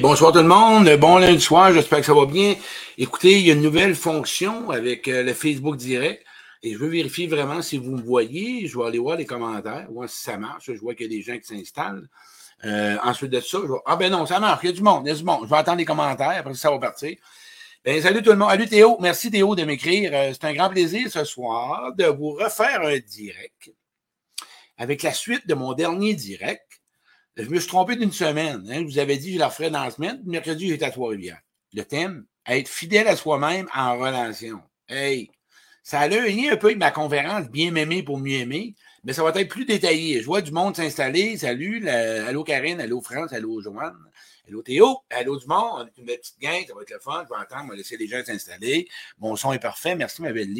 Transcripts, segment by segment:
Bonsoir tout le monde. Bon lundi soir, j'espère que ça va bien. Écoutez, il y a une nouvelle fonction avec euh, le Facebook Direct et je veux vérifier vraiment si vous me voyez. Je vais aller voir les commentaires, voir si ça marche. Je vois qu'il y a des gens qui s'installent. Euh, ensuite de ça, je vais... Ah ben non, ça marche, il y a du monde, il y a du monde. Je vais attendre les commentaires, après ça va partir. Ben, salut tout le monde. Salut Théo. Merci Théo de m'écrire. Euh, c'est un grand plaisir ce soir de vous refaire un direct avec la suite de mon dernier direct je me suis trompé d'une semaine. Hein. Je vous avais dit je la referais dans la semaine. Mercredi, j'étais à Trois-Rivières. Le thème, être fidèle à soi-même en relation. Hey, ça a lié un peu avec ma conférence Bien m'aimer pour mieux aimer, mais ça va être plus détaillé. Je vois du monde s'installer. Salut, allô Karine, allô France, allô Joanne, allô Théo, allô du monde. On est une petite gang, ça va être le fun. Je vais entendre, on va laisser les gens s'installer. Mon son est parfait. Merci, ma belle.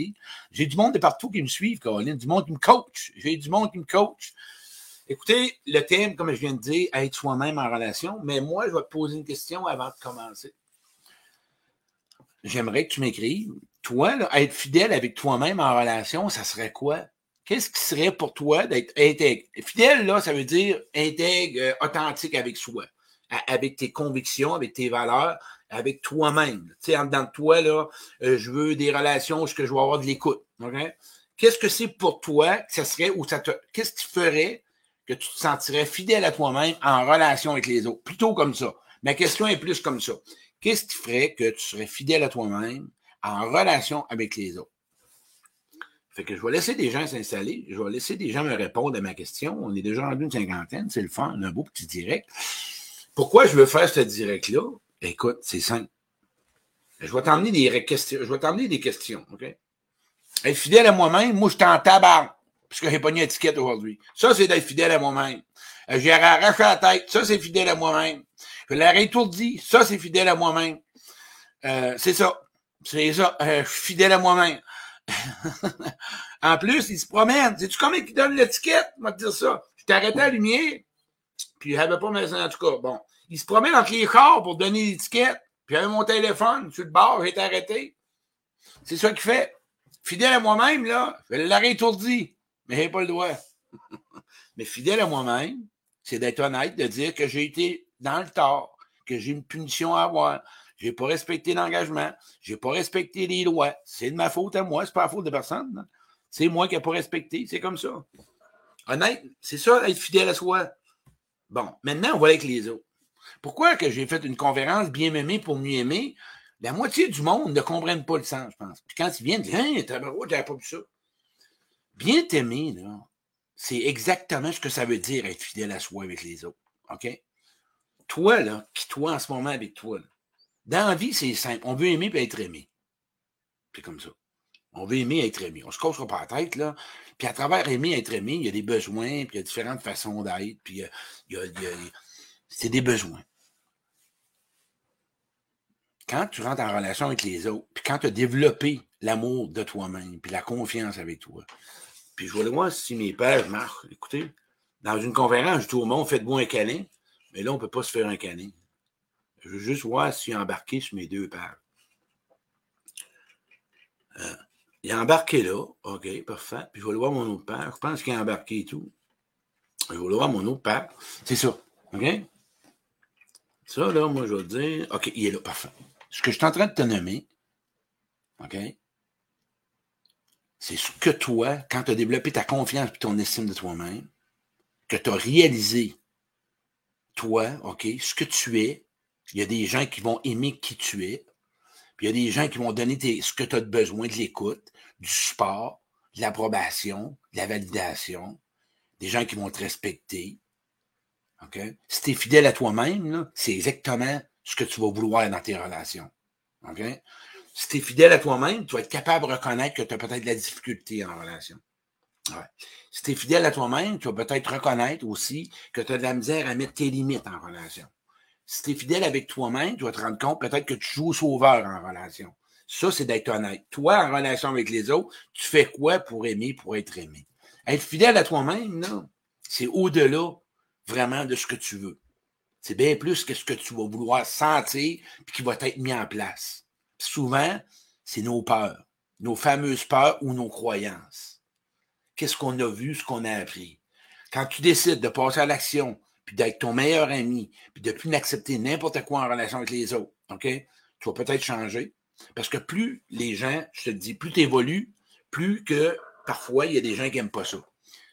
J'ai du monde de partout qui me suivent, Caroline. Du monde qui me coach. J'ai du monde qui me coach. Écoutez, le thème, comme je viens de dire, être soi-même en relation, mais moi, je vais te poser une question avant de commencer. J'aimerais que tu m'écrives. Toi, être fidèle avec toi-même en relation, ça serait quoi? Qu'est-ce qui serait pour toi d'être intègre? Fidèle, là, ça veut dire intègre, euh, authentique avec soi, avec tes convictions, avec tes valeurs, avec toi-même. Tu sais, en dedans de toi, là, euh, je veux des relations où je vais avoir de l'écoute. Qu'est-ce que c'est pour toi que ça serait ou ça te. Qu'est-ce qui ferait que tu te sentirais fidèle à toi-même en relation avec les autres. Plutôt comme ça. Ma question est plus comme ça. Qu'est-ce qui ferait que tu serais fidèle à toi-même en relation avec les autres? Fait que je vais laisser des gens s'installer. Je vais laisser des gens me répondre à ma question. On est déjà rendu une cinquantaine. C'est le fun. Un beau petit direct. Pourquoi je veux faire ce direct-là? Écoute, c'est simple. Je vais t'emmener des questions. Je vais t'emmener des questions, OK? Être fidèle à moi-même, moi, je t'en tabac puisque j'ai pas une étiquette aujourd'hui. Ça, c'est d'être fidèle à moi-même. Euh, j'ai arraché la tête. Ça, c'est fidèle à moi-même. Je l'ai étourdi. Ça, c'est fidèle à moi-même. Euh, c'est ça. C'est ça. Euh, je suis fidèle à moi-même. en plus, il se promène. Sais-tu comment il donne l'étiquette? On va te dire ça. Je t'arrêtais à la lumière, puis il avait pas mes en tout cas. Bon. Il se promène entre les corps pour donner l'étiquette. Puis j'avais mon téléphone sur le bord, j'ai été arrêté. C'est ça qu'il fait. Fidèle à moi-même, là, je l'aurais étourdi mais j'ai pas le droit. mais fidèle à moi-même, c'est d'être honnête, de dire que j'ai été dans le tort, que j'ai une punition à avoir. J'ai pas respecté l'engagement, j'ai pas respecté les lois. C'est de ma faute à moi, c'est pas la faute de personne. C'est moi qui n'ai pas respecté, c'est comme ça. Honnête, c'est ça, être fidèle à soi. Bon, maintenant, on va avec les autres. Pourquoi que j'ai fait une conférence bien aimée pour mieux aimer? La moitié du monde ne comprenne pas le sens, je pense. Puis quand ils viennent, ils disent Hein, j'avais pas vu ça. Bien t'aimer, là, c'est exactement ce que ça veut dire être fidèle à soi avec les autres. OK? Toi, là, qui toi en ce moment avec toi, dans la vie, c'est simple. On veut aimer et être aimé. C'est comme ça. On veut aimer être aimé. On se cassera pas la tête, là. Puis à travers aimer être aimé, il y a des besoins, puis il y a différentes façons d'être, puis il y a, c'est des besoins. Quand tu rentres en relation avec les autres, puis quand tu as développé l'amour de toi-même, puis la confiance avec toi, puis je vais voir si mes pères marchent. Écoutez, dans une conférence, tout le monde, faites-moi un câlin. Mais là, on ne peut pas se faire un câlin. Je veux juste voir s'il est embarqué sur mes deux pères. Euh, il est embarqué là. OK, parfait. Puis je vais voir mon autre père. Je pense qu'il est embarqué et tout. Je vais voir mon autre père. C'est ça. OK? Ça, là, moi, je vais dire. OK, il est là. Parfait. Ce que je suis en train de te nommer, OK? C'est ce que toi, quand tu as développé ta confiance et ton estime de toi-même, que tu as réalisé, toi, OK, ce que tu es, il y a des gens qui vont aimer qui tu es, puis il y a des gens qui vont donner ce que tu as besoin, de l'écoute, du support, de l'approbation, de la validation, des gens qui vont te respecter. OK? Si tu es fidèle à toi-même, c'est exactement ce que tu vas vouloir dans tes relations. OK? Si tu es fidèle à toi-même, tu vas être capable de reconnaître que tu as peut-être de la difficulté en relation. Si tu es fidèle à toi-même, tu vas peut-être reconnaître aussi que tu as de la misère à mettre tes limites en relation. Si tu es fidèle avec toi-même, tu vas te rendre compte peut-être que tu joues au sauveur en relation. Ça, c'est d'être honnête. Toi, en relation avec les autres, tu fais quoi pour aimer, pour être aimé? Être fidèle à toi-même, non. C'est au-delà vraiment de ce que tu veux. C'est bien plus que ce que tu vas vouloir sentir et qui va être mis en place souvent, c'est nos peurs, nos fameuses peurs ou nos croyances. Qu'est-ce qu'on a vu, ce qu'on a appris? Quand tu décides de passer à l'action, puis d'être ton meilleur ami, puis de plus n'accepter n'importe quoi en relation avec les autres, OK? Tu vas peut-être changer. Parce que plus les gens, je te dis, plus tu évolues, plus que parfois, il y a des gens qui n'aiment pas ça.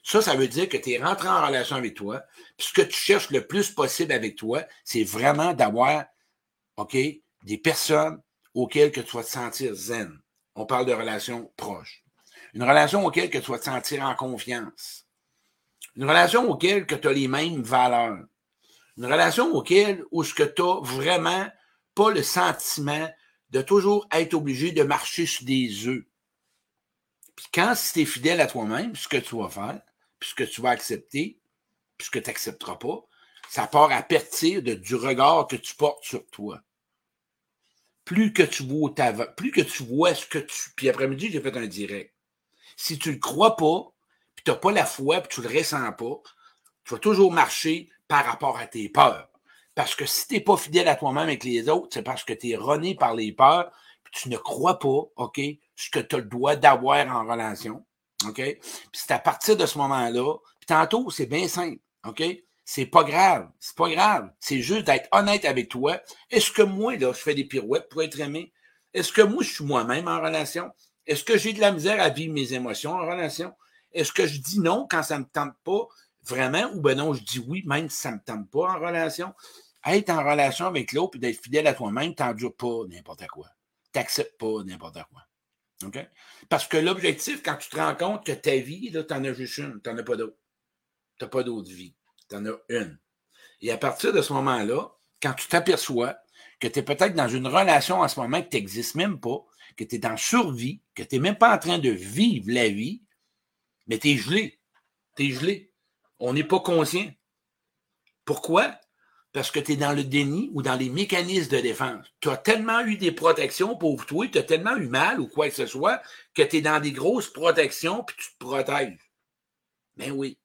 Ça, ça veut dire que tu es rentré en relation avec toi. Puis ce que tu cherches le plus possible avec toi, c'est vraiment d'avoir, OK, des personnes auxquelles que tu vas te sentir zen. On parle de relations proches. Une relation auquel que tu vas te sentir en confiance. Une relation auquel que tu as les mêmes valeurs. Une relation auquel où ce que tu as vraiment pas le sentiment de toujours être obligé de marcher sur des œufs. Puis quand tu es fidèle à toi-même, ce que tu vas faire, puis ce que tu vas accepter, puis ce que tu n'accepteras pas, ça part à partir du regard que tu portes sur toi plus que tu vois plus que tu vois ce que tu. Puis après-midi, j'ai fait un direct. Si tu ne le crois pas, puis tu n'as pas la foi, puis tu ne le ressens pas, tu vas toujours marcher par rapport à tes peurs. Parce que si tu n'es pas fidèle à toi-même avec les autres, c'est parce que tu es rené par les peurs, puis tu ne crois pas, OK, ce que tu as le droit d'avoir en relation. OK? Puis c'est à partir de ce moment-là, puis tantôt, c'est bien simple. OK? C'est pas grave. C'est pas grave. C'est juste d'être honnête avec toi. Est-ce que moi, là, je fais des pirouettes pour être aimé? Est-ce que moi, je suis moi-même en relation? Est-ce que j'ai de la misère à vivre mes émotions en relation? Est-ce que je dis non quand ça ne me tente pas vraiment? Ou ben non, je dis oui, même si ça ne me tente pas en relation? Être en relation avec l'autre et d'être fidèle à toi-même, tu n'endures pas n'importe quoi. Tu n'acceptes pas n'importe quoi. OK? Parce que l'objectif, quand tu te rends compte que ta vie, tu en as juste une, tu n'en as pas d'autre. Tu n'as pas d'autre vie tu en as une. Et à partir de ce moment-là, quand tu t'aperçois que tu es peut-être dans une relation en ce moment que tu n'existes même pas, que tu es en survie, que tu n'es même pas en train de vivre la vie, mais tu es gelé. Tu es gelé. On n'est pas conscient. Pourquoi? Parce que tu es dans le déni ou dans les mécanismes de défense. Tu as tellement eu des protections, pour toi, tu as tellement eu mal ou quoi que ce soit, que tu es dans des grosses protections puis tu te protèges. Ben oui.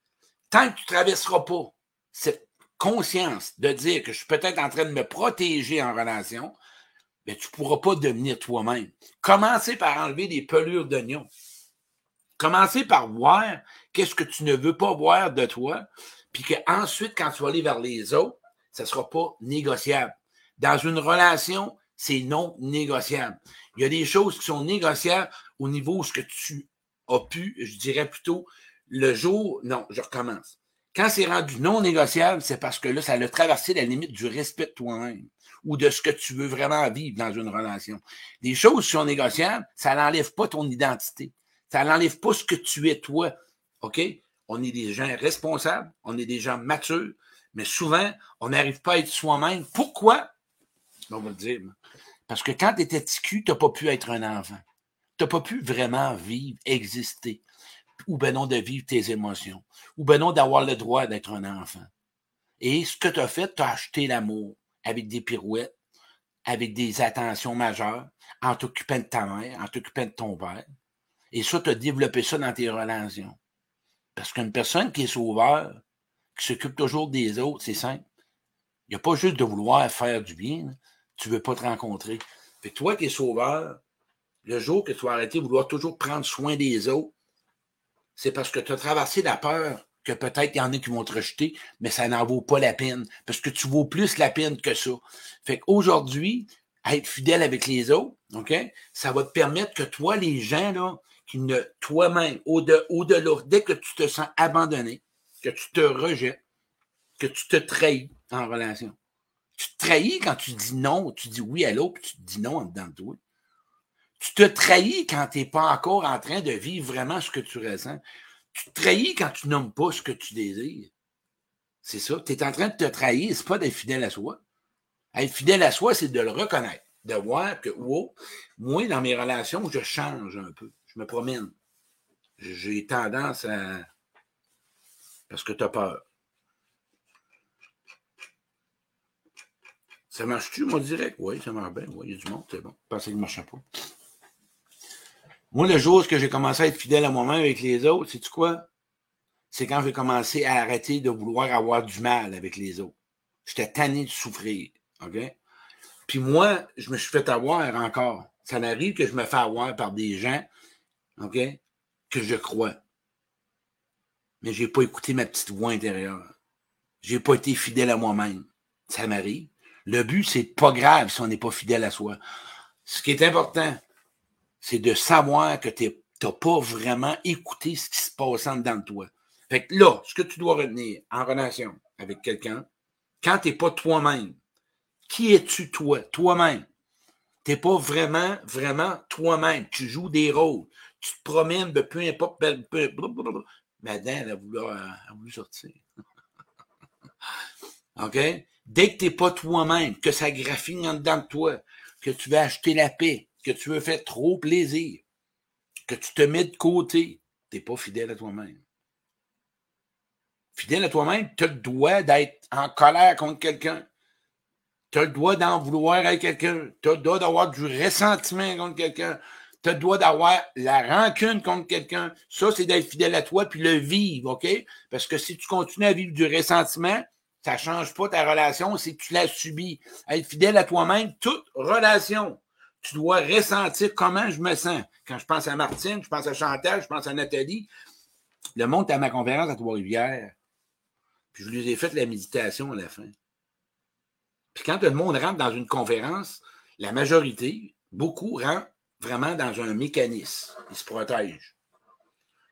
Tant que tu ne traverseras pas cette conscience de dire que je suis peut-être en train de me protéger en relation, mais tu ne pourras pas devenir toi-même. Commencez par enlever des pelures d'oignon. Commencez par voir qu'est-ce que tu ne veux pas voir de toi, puis qu'ensuite, quand tu vas aller vers les autres, ça ne sera pas négociable. Dans une relation, c'est non négociable. Il y a des choses qui sont négociables au niveau où ce que tu as pu, je dirais plutôt, le jour, non, je recommence. Quand c'est rendu non négociable, c'est parce que là, ça a traversé la limite du respect de toi-même ou de ce que tu veux vraiment vivre dans une relation. Des choses sont négociables, ça n'enlève pas ton identité. Ça n'enlève pas ce que tu es toi. OK? On est des gens responsables, on est des gens matures, mais souvent, on n'arrive pas à être soi-même. Pourquoi? On va le dire. Parce que quand tu étais ticu, tu n'as pas pu être un enfant. Tu n'as pas pu vraiment vivre, exister ou ben non de vivre tes émotions, ou ben non d'avoir le droit d'être un enfant. Et ce que tu as fait, tu as acheté l'amour avec des pirouettes, avec des attentions majeures, en t'occupant de ta mère, en t'occupant de ton père. Et ça, tu as développé ça dans tes relations. Parce qu'une personne qui est sauveur, qui s'occupe toujours des autres, c'est simple. Il n'y a pas juste de vouloir faire du bien. Tu ne veux pas te rencontrer. Que toi qui es sauveur, le jour que tu vas arrêter de vouloir toujours prendre soin des autres, c'est parce que tu as traversé la peur que peut-être il y en a qui vont te rejeter, mais ça n'en vaut pas la peine. Parce que tu vaux plus la peine que ça. Fait qu'aujourd'hui, être fidèle avec les autres, OK? Ça va te permettre que toi, les gens, là, qui ne, toi-même, au-delà, dès que tu te sens abandonné, que tu te rejettes, que tu te trahis en relation. Tu te trahis quand tu dis non, tu dis oui à l'autre, puis tu te dis non en dedans de toi. Tu te trahis quand tu n'es pas encore en train de vivre vraiment ce que tu ressens. Tu te trahis quand tu nommes pas ce que tu désires. C'est ça. Tu es en train de te trahir, c'est pas d'être fidèle à soi. Être fidèle à soi, c'est de le reconnaître, de voir que, wow, moi, dans mes relations, je change un peu. Je me promène. J'ai tendance à. Parce que tu as peur. Ça marche-tu, moi, direct? Oui, ça marche bien. Oui, il y a du monde, c'est bon. Je pensais qu'il ne marchait pas. Moi, le jour où j'ai commencé à être fidèle à moi-même avec les autres, sais-tu quoi? C'est quand j'ai commencé à arrêter de vouloir avoir du mal avec les autres. J'étais tanné de souffrir. OK? Puis moi, je me suis fait avoir encore. Ça m'arrive que je me fais avoir par des gens, OK, que je crois. Mais je n'ai pas écouté ma petite voix intérieure. J'ai pas été fidèle à moi-même. Ça m'arrive. Le but, c'est pas grave si on n'est pas fidèle à soi. Ce qui est important, c'est de savoir que tu n'as pas vraiment écouté ce qui se passe en dedans de toi. Fait que là, ce que tu dois retenir en relation avec quelqu'un, quand tu n'es pas toi-même, qui es-tu toi, toi-même? Tu n'es pas vraiment, vraiment toi-même. Tu joues des rôles. Tu te promènes de peu importe. Peu, Madame, elle a voulu, a voulu sortir. OK? Dès que tu n'es pas toi-même, que ça graphine en dedans de toi, que tu veux acheter la paix, que tu veux faire trop plaisir, que tu te mets de côté, tu n'es pas fidèle à toi-même. Fidèle à toi-même, tu as le droit d'être en colère contre quelqu'un. Tu as le droit d'en vouloir à quelqu'un. Tu as le droit d'avoir du ressentiment contre quelqu'un. Tu as le droit d'avoir la rancune contre quelqu'un. Ça, c'est d'être fidèle à toi puis le vivre, OK? Parce que si tu continues à vivre du ressentiment, ça ne change pas ta relation, que tu l'as subi. Être fidèle à toi-même, toute relation. Tu dois ressentir comment je me sens. Quand je pense à Martine, je pense à Chantal, je pense à Nathalie. Le monde est à ma conférence à Trois-Rivières. Puis je lui ai fait la méditation à la fin. Puis quand le monde rentre dans une conférence, la majorité, beaucoup rentrent vraiment dans un mécanisme. Ils se protègent.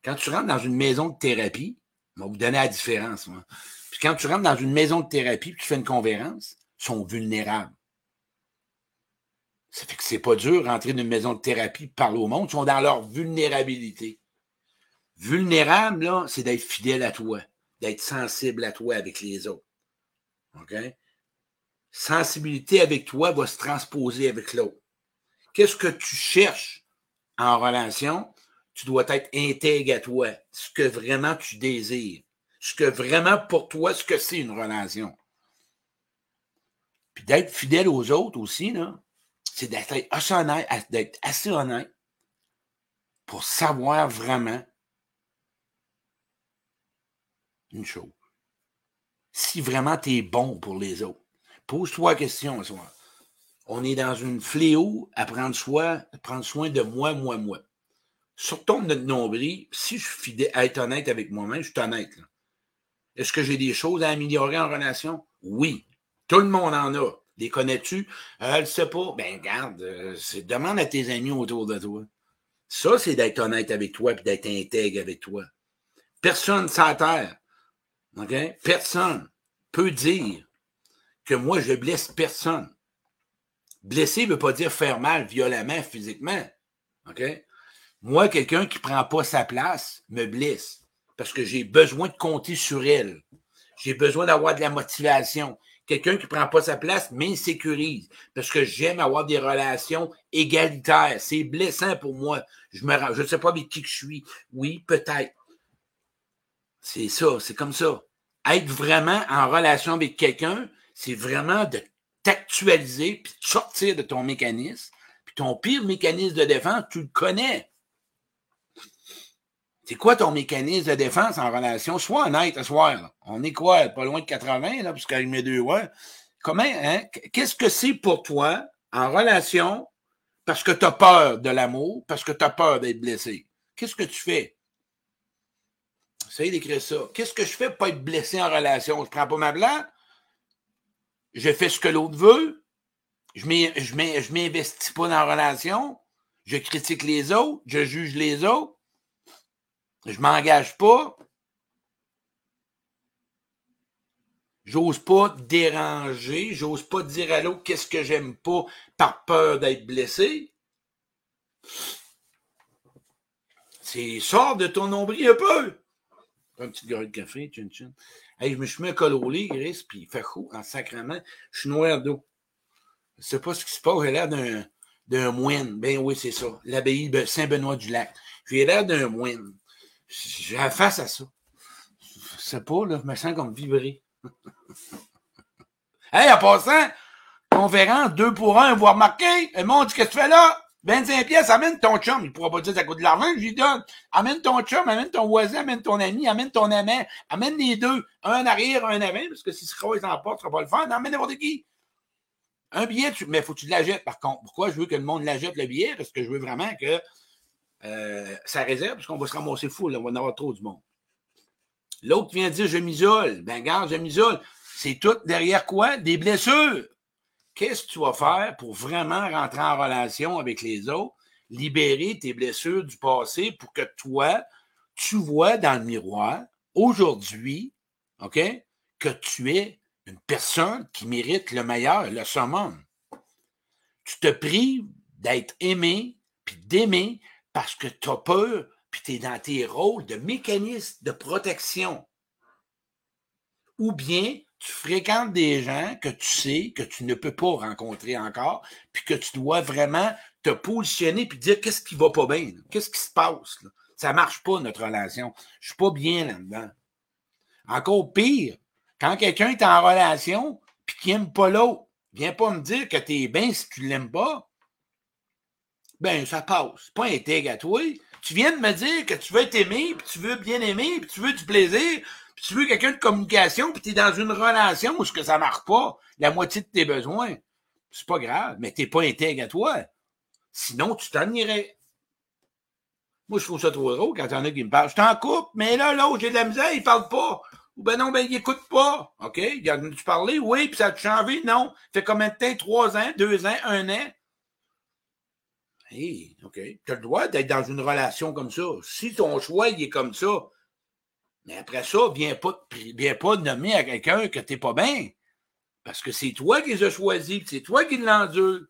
Quand tu rentres dans une maison de thérapie, je vais vous donner la différence. Puis quand tu rentres dans une maison de thérapie et tu fais une conférence, ils sont vulnérables. Ça fait que c'est pas dur rentrer dans une maison de thérapie parler au monde. Ils sont dans leur vulnérabilité. Vulnérable, là, c'est d'être fidèle à toi, d'être sensible à toi avec les autres. OK? Sensibilité avec toi va se transposer avec l'autre. Qu'est-ce que tu cherches en relation? Tu dois être intègre à toi, ce que vraiment tu désires ce que vraiment pour toi, ce que c'est une relation. Puis d'être fidèle aux autres aussi, c'est d'être assez honnête, d'être assez honnête pour savoir vraiment une chose. Si vraiment tu es bon pour les autres. Pose-toi la question. On est dans une fléau à prendre soin, à prendre soin de moi, moi, moi. Sortons de notre nombril. Si je suis fidèle, à être honnête avec moi-même, je suis honnête. Est-ce que j'ai des choses à améliorer en relation? Oui. Tout le monde en a. Les connais-tu? Euh, ne sais pas. Ben, garde, euh, demande à tes amis autour de toi. Ça, c'est d'être honnête avec toi et d'être intègre avec toi. Personne sans terre, OK? Personne peut dire que moi, je blesse personne. Blesser ne veut pas dire faire mal violemment, physiquement. OK? Moi, quelqu'un qui ne prend pas sa place me blesse parce que j'ai besoin de compter sur elle. J'ai besoin d'avoir de la motivation. Quelqu'un qui ne prend pas sa place m'insécurise parce que j'aime avoir des relations égalitaires. C'est blessant pour moi. Je ne je sais pas avec qui je suis. Oui, peut-être. C'est ça, c'est comme ça. Être vraiment en relation avec quelqu'un, c'est vraiment de t'actualiser puis de sortir de ton mécanisme. Puis ton pire mécanisme de défense, tu le connais. C'est quoi ton mécanisme de défense en relation? Sois honnête à soir. On est quoi? Pas loin de 80, là, puisqu'avec mes deux ouais. Comment, hein? Qu'est-ce que c'est pour toi en relation parce que tu as peur de l'amour, parce que tu as peur d'être blessé? Qu'est-ce que tu fais? Essaye d'écrire ça. Qu'est-ce que je fais pour pas être blessé en relation? Je prends pas ma blague. Je fais ce que l'autre veut. Je ne m'investis pas dans la relation. Je critique les autres. Je juge les autres. Je m'engage pas. J'ose pas déranger. J'ose pas dire à l'autre qu'est-ce que j'aime pas par peur d'être blessé. C'est sort de ton nombril un peu. Un petit gorille de café, tchin, tchin. Hey, je me suis mis un col lit, Gris, puis il fait chaud en sacrement. Je suis noir d'eau. Je sais pas ce qui se passe. J'ai l'air d'un, d'un moine. Ben oui, c'est ça. L'abbaye de Saint-Benoît-du-Lac. J'ai l'air d'un moine. J'ai face à ça. Je sais pas, là, je me sens comme vibrer. hey, en passant, conférence, deux pour un, vous remarquez? Le monde, qu'est-ce que tu fais là? 25 pièces, amène ton chum. Il pourra pas dire ça coûte de l'argent, je lui donne. Amène ton chum, amène ton voisin, amène ton ami, amène ton amant. Amène les deux. Un arrière, un avant, parce que si ce croise en porte, tu ne pas le faire. Non, amène n'importe qui. Un billet, tu... mais faut que tu l'achètes, par contre. Pourquoi je veux que le monde l'achète, le billet? Parce que je veux vraiment que euh, ça réserve, parce qu'on va se ramasser fou, là, on va en avoir trop du monde. L'autre vient dire je m'isole. Ben, garde, je m'isole. C'est tout derrière quoi? Des blessures. Qu'est-ce que tu vas faire pour vraiment rentrer en relation avec les autres, libérer tes blessures du passé pour que toi, tu vois dans le miroir, aujourd'hui, OK, que tu es une personne qui mérite le meilleur, le summum. Tu te prives d'être aimé, puis d'aimer parce que tu as peur, puis tu es dans tes rôles de mécanisme de protection. Ou bien tu fréquentes des gens que tu sais que tu ne peux pas rencontrer encore, puis que tu dois vraiment te positionner puis dire qu'est-ce qui va pas bien, qu'est-ce qui se passe. Là? Ça marche pas, notre relation. Je suis pas bien là-dedans. Encore pire, quand quelqu'un est en relation puis qu'il n'aime pas l'autre, viens pas me dire que tu es bien si tu l'aimes pas. Ben, ça passe. pas intègre à toi. Tu viens de me dire que tu veux être aimé, puis tu veux bien aimer, puis tu veux du plaisir, puis tu veux quelqu'un de communication, puis tu es dans une relation où ce que ça marche pas, la moitié de tes besoins. C'est pas grave, mais t'es pas intègre à toi. Sinon, tu t'en irais. Moi, je trouve ça trop drôle quand il y en a qui me parlent. Je t'en coupe, mais là, l'autre, j'ai de la misère, il parle pas. Ou ben non, ben il écoute pas. OK? Il a tu parler? Oui, puis ça a changé? Non. Fait combien de temps? Trois ans, deux ans, un an? Hey, OK. Tu as le droit d'être dans une relation comme ça. Si ton choix, est comme ça, mais après ça, viens pas, viens pas nommer à quelqu'un que t'es pas bien. Parce que c'est toi qui les as choisis, c'est toi qui l'endure.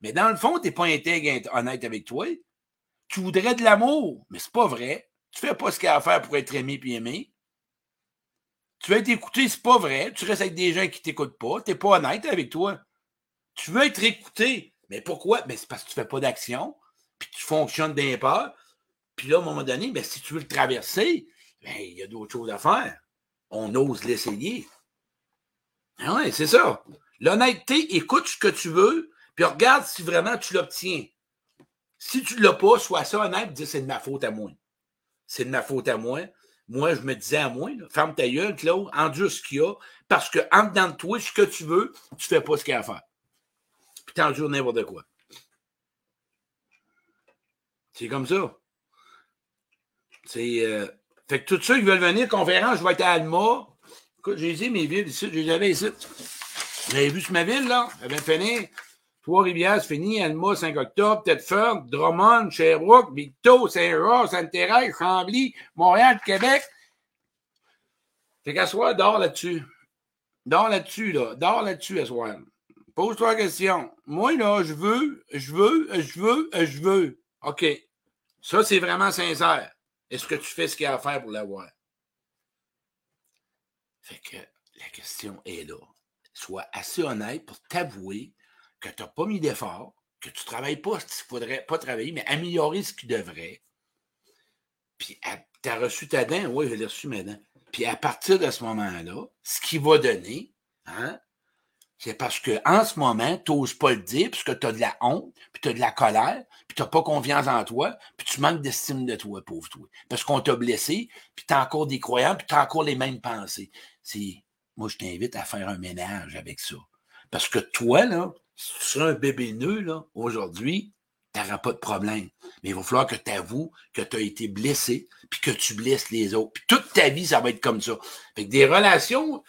Mais dans le fond, tu n'es pas intègre honnête avec toi. Tu voudrais de l'amour, mais c'est pas vrai. Tu fais pas ce qu'il y a à faire pour être aimé puis aimé. Tu veux être écouté, c'est pas vrai. Tu restes avec des gens qui t'écoutent pas. Tu n'es pas honnête avec toi. Tu veux être écouté. Mais pourquoi? Mais c'est parce que tu fais pas d'action, puis tu fonctionnes d'un pas. Puis là, à un moment donné, ben, si tu veux le traverser, ben, il y a d'autres choses à faire. On ose l'essayer. Ah ouais, c'est ça. L'honnêteté, écoute ce que tu veux, puis regarde si vraiment tu l'obtiens. Si tu ne l'as pas, sois ça honnête, dis c'est de ma faute à moi. C'est de ma faute à moi. Moi, je me disais à moi, ferme ta gueule, Claude, endure ce qu'il y a, parce que en dedans de toi, ce que tu veux, tu ne fais pas ce qu'il y a à faire. Puis t'endures n'importe quoi. C'est comme ça. C'est. Euh, fait que tous ceux qui veulent venir, conférence, je vais être à Alma. Écoute, j'ai dit mes villes ici, j'ai jamais ici. Vous avez vu sur ma ville, là? Elle vient. Trois-Rivières, c'est fini. Alma, 5 octobre, Tedford, Drummond, Sherbrooke, Victo, Saint-Roch, Sainte-Thérèse, Chambly, Montréal, Québec. Fait qu'à soir, dors là-dessus. Dors là-dessus, là. Dors là-dessus à soir. Pose-toi la question. Moi, là, je veux, je veux, je veux, je veux. OK. Ça, c'est vraiment sincère. Est-ce que tu fais ce qu'il y a à faire pour l'avoir? Fait que la question est là. Sois assez honnête pour t'avouer que tu n'as pas mis d'effort, que tu ne travailles pas ce qu'il faudrait pas travailler, mais améliorer ce qu'il devrait. Puis tu as reçu ta dent, oui, j'ai reçu ma dent. Puis à partir de ce moment-là, ce qui va donner, hein, c'est parce qu'en ce moment, tu n'oses pas le dire, puisque tu as de la honte, puis tu as de la colère, puis tu n'as pas confiance en toi, puis tu manques d'estime de toi, pauvre toi. Parce qu'on t'a blessé, puis tu as encore des croyants, puis tu as encore les mêmes pensées. Moi, je t'invite à faire un ménage avec ça. Parce que toi, là, si tu seras un bébé nœud, là, aujourd'hui, tu n'auras pas de problème. Mais il va falloir que tu avoues que tu as été blessé, puis que tu blesses les autres. Puis toute ta vie, ça va être comme ça. Fait que des relations,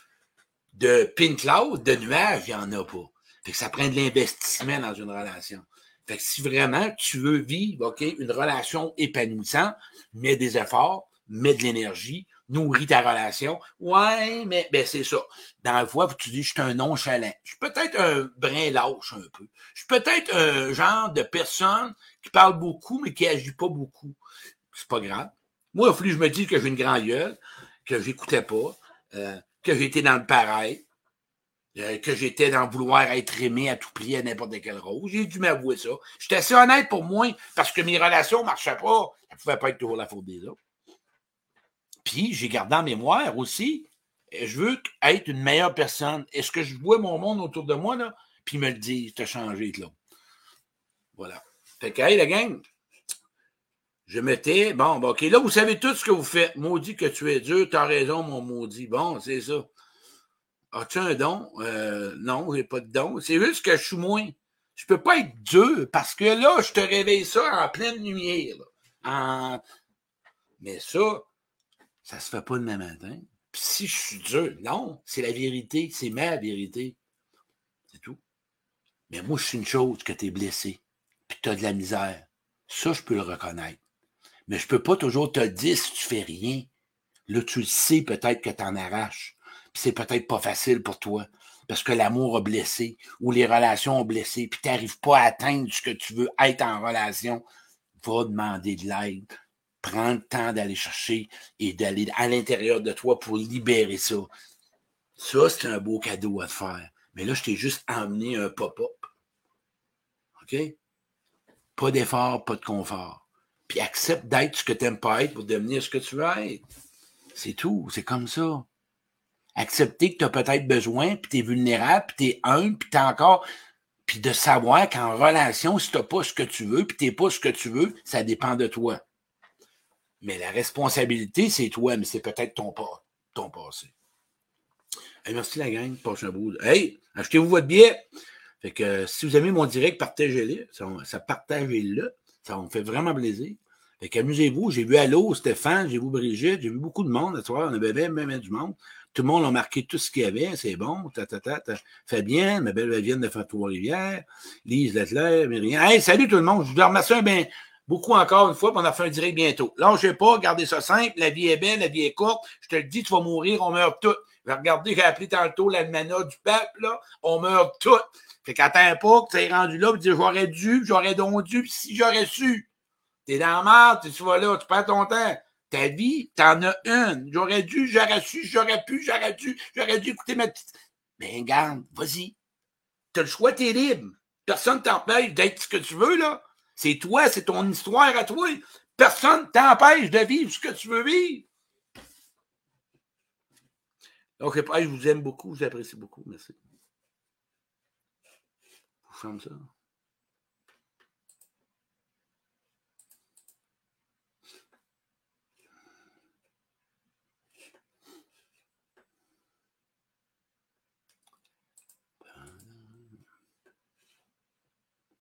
de pin cloud, de nuages, il n'y en a pas. Fait que ça prend de l'investissement dans une relation. Fait que si vraiment tu veux vivre, OK, une relation épanouissante, mets des efforts, mets de l'énergie, nourris ta relation. Ouais, mais ben, c'est ça. Dans la voix, tu dis, je suis un nonchalant. Je suis peut-être un brin lâche un peu. Je suis peut-être un genre de personne qui parle beaucoup, mais qui agit pas beaucoup. C'est pas grave. Moi, il a fallu que je me dise que j'ai une grande gueule, que j'écoutais pas. Euh, que j'étais dans le pareil, euh, que j'étais dans vouloir être aimé à tout prix à n'importe quel rôle. J'ai dû m'avouer ça. J'étais assez honnête pour moi parce que mes relations ne marchaient pas. Ça ne pouvait pas être toujours la faute des autres. Puis, j'ai gardé en mémoire aussi, euh, je veux être une meilleure personne. Est-ce que je vois mon monde autour de moi, là? Puis me le dit, as changé, là. Voilà. Fait que, hey, la gang, je mettais, bon, bon, OK, là, vous savez tout ce que vous faites. Maudit que tu es dur, as raison, mon maudit. Bon, c'est ça. As-tu un don? Euh, non, j'ai pas de don. C'est juste que je suis moins. Je peux pas être dur parce que là, je te réveille ça en pleine lumière. Mais ça, Ça se fait pas demain matin. Puis si je suis dur, non, c'est la vérité, c'est ma vérité. C'est tout. Mais moi, je suis une chose que tu es blessé, puis tu de la misère. Ça, je peux le reconnaître. Mais je peux pas toujours te dire si tu fais rien. Là, tu le sais peut-être que tu en arraches. Puis c'est peut-être pas facile pour toi. Parce que l'amour a blessé ou les relations ont blessé, puis tu n'arrives pas à atteindre ce que tu veux être en relation. Va demander de l'aide. Prends le temps d'aller chercher et d'aller à l'intérieur de toi pour libérer ça. Ça, c'est un beau cadeau à te faire. Mais là, je t'ai juste emmené un pop-up. OK? Pas d'effort, pas de confort. Puis accepte d'être ce que tu n'aimes pas être pour devenir ce que tu veux être. C'est tout. C'est comme ça. Accepter que tu as peut-être besoin, puis tu es vulnérable, puis tu es humble, puis tu encore. Puis de savoir qu'en relation, si tu pas ce que tu veux, puis tu pas ce que tu veux, ça dépend de toi. Mais la responsabilité, c'est toi, mais c'est peut-être ton, ton passé. merci la gang, passe un bout. Hey, achetez-vous votre billet. Fait que si vous aimez mon direct, partagez-le. Ça partagez-le. Ça me fait vraiment plaisir. Fait qu'amusez-vous. J'ai vu Allo, Stéphane, j'ai vu Brigitte, j'ai vu beaucoup de monde. On avait même, même du monde. Tout le monde a marqué tout ce qu'il y avait. C'est bon. Ta, ta, ta, Fabien, ma belle Vivienne de Trois-Rivières. Lise Lettler, Myriam. Hey, salut tout le monde. Je vous remercie beaucoup encore une fois, on a fait un direct bientôt. Sais pas, gardez ça simple, la vie est belle, la vie est courte, je te le dis, tu vas mourir, on meurt tous. Regardez, j'ai appelé tantôt l'almanach du peuple, là, on meurt tous. Fait qu'attends pas que tu es rendu là, puis dire j'aurais dû, j'aurais donc dû, si j'aurais su. T'es dans la merde, tu vas là, tu perds ton temps. Ta vie, t'en as une. J'aurais dû, j'aurais su, j'aurais pu, j'aurais dû, j'aurais dû écouter ma petite. Ben, garde, vas-y. T'as le choix, t'es libre. Personne t'empêche d'être ce que tu veux, là. C'est toi, c'est ton histoire à toi. Personne t'empêche de vivre ce que tu veux vivre. Donc, je vous aime beaucoup, je vous apprécie beaucoup. Merci. Vous ferme ça.